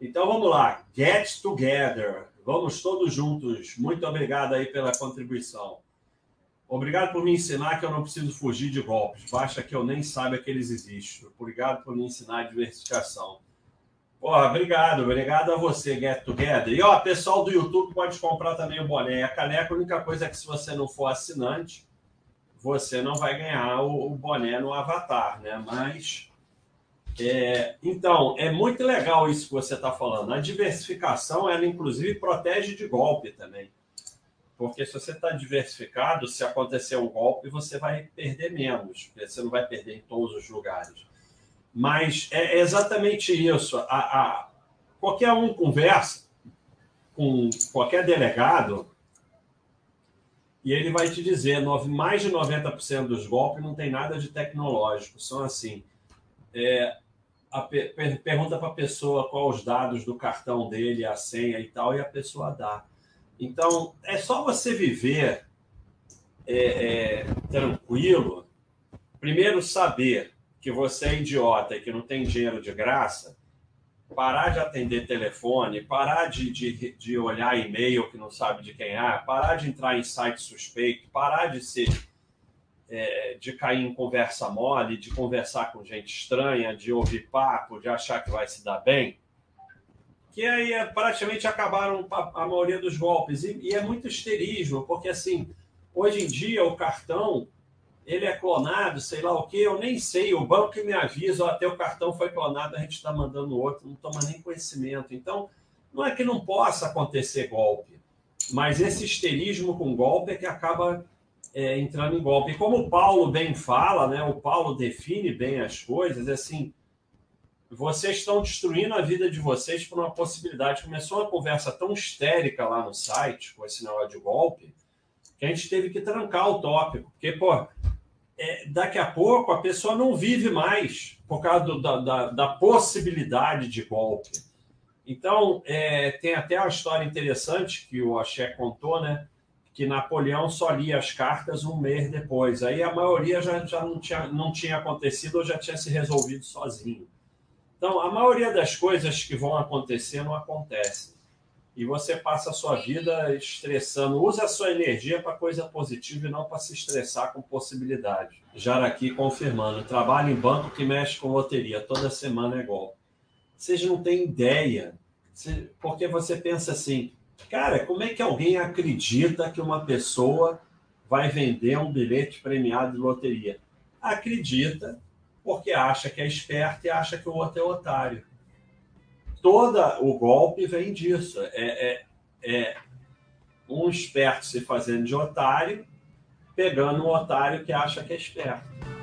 Então vamos lá, get together. Vamos todos juntos. Muito obrigado aí pela contribuição. Obrigado por me ensinar que eu não preciso fugir de golpes. Basta que eu nem saiba que eles existem. Obrigado por me ensinar a diversificação. Porra, obrigado, obrigado a você, Get Together. E ó, pessoal do YouTube pode comprar também o boné. A caneca, a única coisa é que se você não for assinante, você não vai ganhar o, o boné no Avatar, né? Mas é, então, é muito legal isso que você está falando. A diversificação, ela inclusive protege de golpe também. Porque se você está diversificado, se acontecer um golpe, você vai perder menos. Você não vai perder em todos os lugares. Mas é exatamente isso. A, a, qualquer um conversa com qualquer delegado e ele vai te dizer, mais de 90% dos golpes não tem nada de tecnológico. São assim, é, pergunta para a pessoa qual os dados do cartão dele, a senha e tal, e a pessoa dá. Então, é só você viver é, é, tranquilo. Primeiro, saber que você é idiota e que não tem dinheiro de graça, parar de atender telefone, parar de, de, de olhar e-mail que não sabe de quem é, parar de entrar em site suspeito, parar de ser é, de cair em conversa mole, de conversar com gente estranha, de ouvir papo, de achar que vai se dar bem, que aí é, praticamente acabaram a, maioria dos golpes. E, e, é muito histerismo, porque assim, hoje em dia o cartão ele é clonado, sei lá o que, eu nem sei, o banco me avisa, ó, teu cartão foi clonado, a gente está mandando outro, não toma nem conhecimento. Então, não é que não possa acontecer golpe, mas esse histerismo com golpe é que acaba é, entrando em golpe. E como o Paulo bem fala, né, o Paulo define bem as coisas, é assim, vocês estão destruindo a vida de vocês por uma possibilidade. Começou uma conversa tão histérica lá no site, com esse negócio de golpe, que a gente teve que trancar o tópico. Porque, pô, é, daqui a pouco a pessoa não vive mais por causa do, da, da, da, possibilidade de golpe. Então, é, tem até uma história interessante que o Axé contou, né? Que Napoleão só lia as cartas um mês depois. Aí a maioria já, já não, tinha, não tinha acontecido ou já tinha se resolvido sozinho. Então, a maioria das coisas que vão acontecer não acontece. E você passa a sua vida estressando. Usa a sua energia para coisa positiva e não para se estressar com possibilidade. Jaraqui confirmando. Trabalho em banco que mexe com loteria. Toda semana é golpe. Vocês não têm ideia. Porque você pensa assim, Cara, como é que alguém acredita que uma pessoa vai vender um bilhete premiado de loteria? Acredita porque acha que é esperto e acha que o outro é otário. Todo o golpe vem disso. É, é, é um esperto se fazendo de otário, pegando um otário que acha que é esperto.